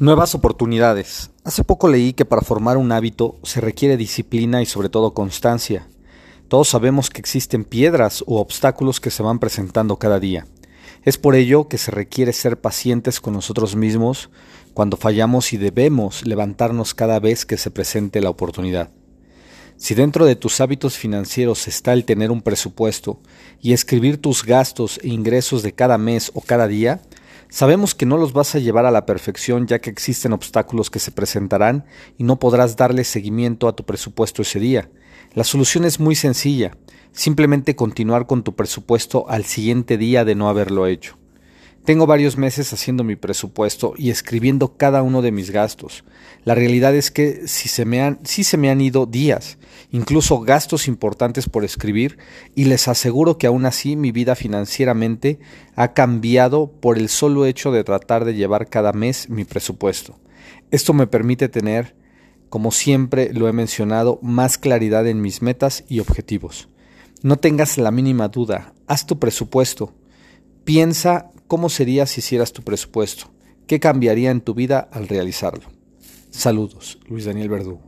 Nuevas oportunidades. Hace poco leí que para formar un hábito se requiere disciplina y sobre todo constancia. Todos sabemos que existen piedras u obstáculos que se van presentando cada día. Es por ello que se requiere ser pacientes con nosotros mismos cuando fallamos y debemos levantarnos cada vez que se presente la oportunidad. Si dentro de tus hábitos financieros está el tener un presupuesto y escribir tus gastos e ingresos de cada mes o cada día, Sabemos que no los vas a llevar a la perfección ya que existen obstáculos que se presentarán y no podrás darle seguimiento a tu presupuesto ese día. La solución es muy sencilla, simplemente continuar con tu presupuesto al siguiente día de no haberlo hecho. Tengo varios meses haciendo mi presupuesto y escribiendo cada uno de mis gastos. La realidad es que si se me han, sí se me han ido días, incluso gastos importantes por escribir, y les aseguro que aún así mi vida financieramente ha cambiado por el solo hecho de tratar de llevar cada mes mi presupuesto. Esto me permite tener, como siempre lo he mencionado, más claridad en mis metas y objetivos. No tengas la mínima duda, haz tu presupuesto. Piensa ¿Cómo sería si hicieras tu presupuesto? ¿Qué cambiaría en tu vida al realizarlo? Saludos, Luis Daniel Verdú.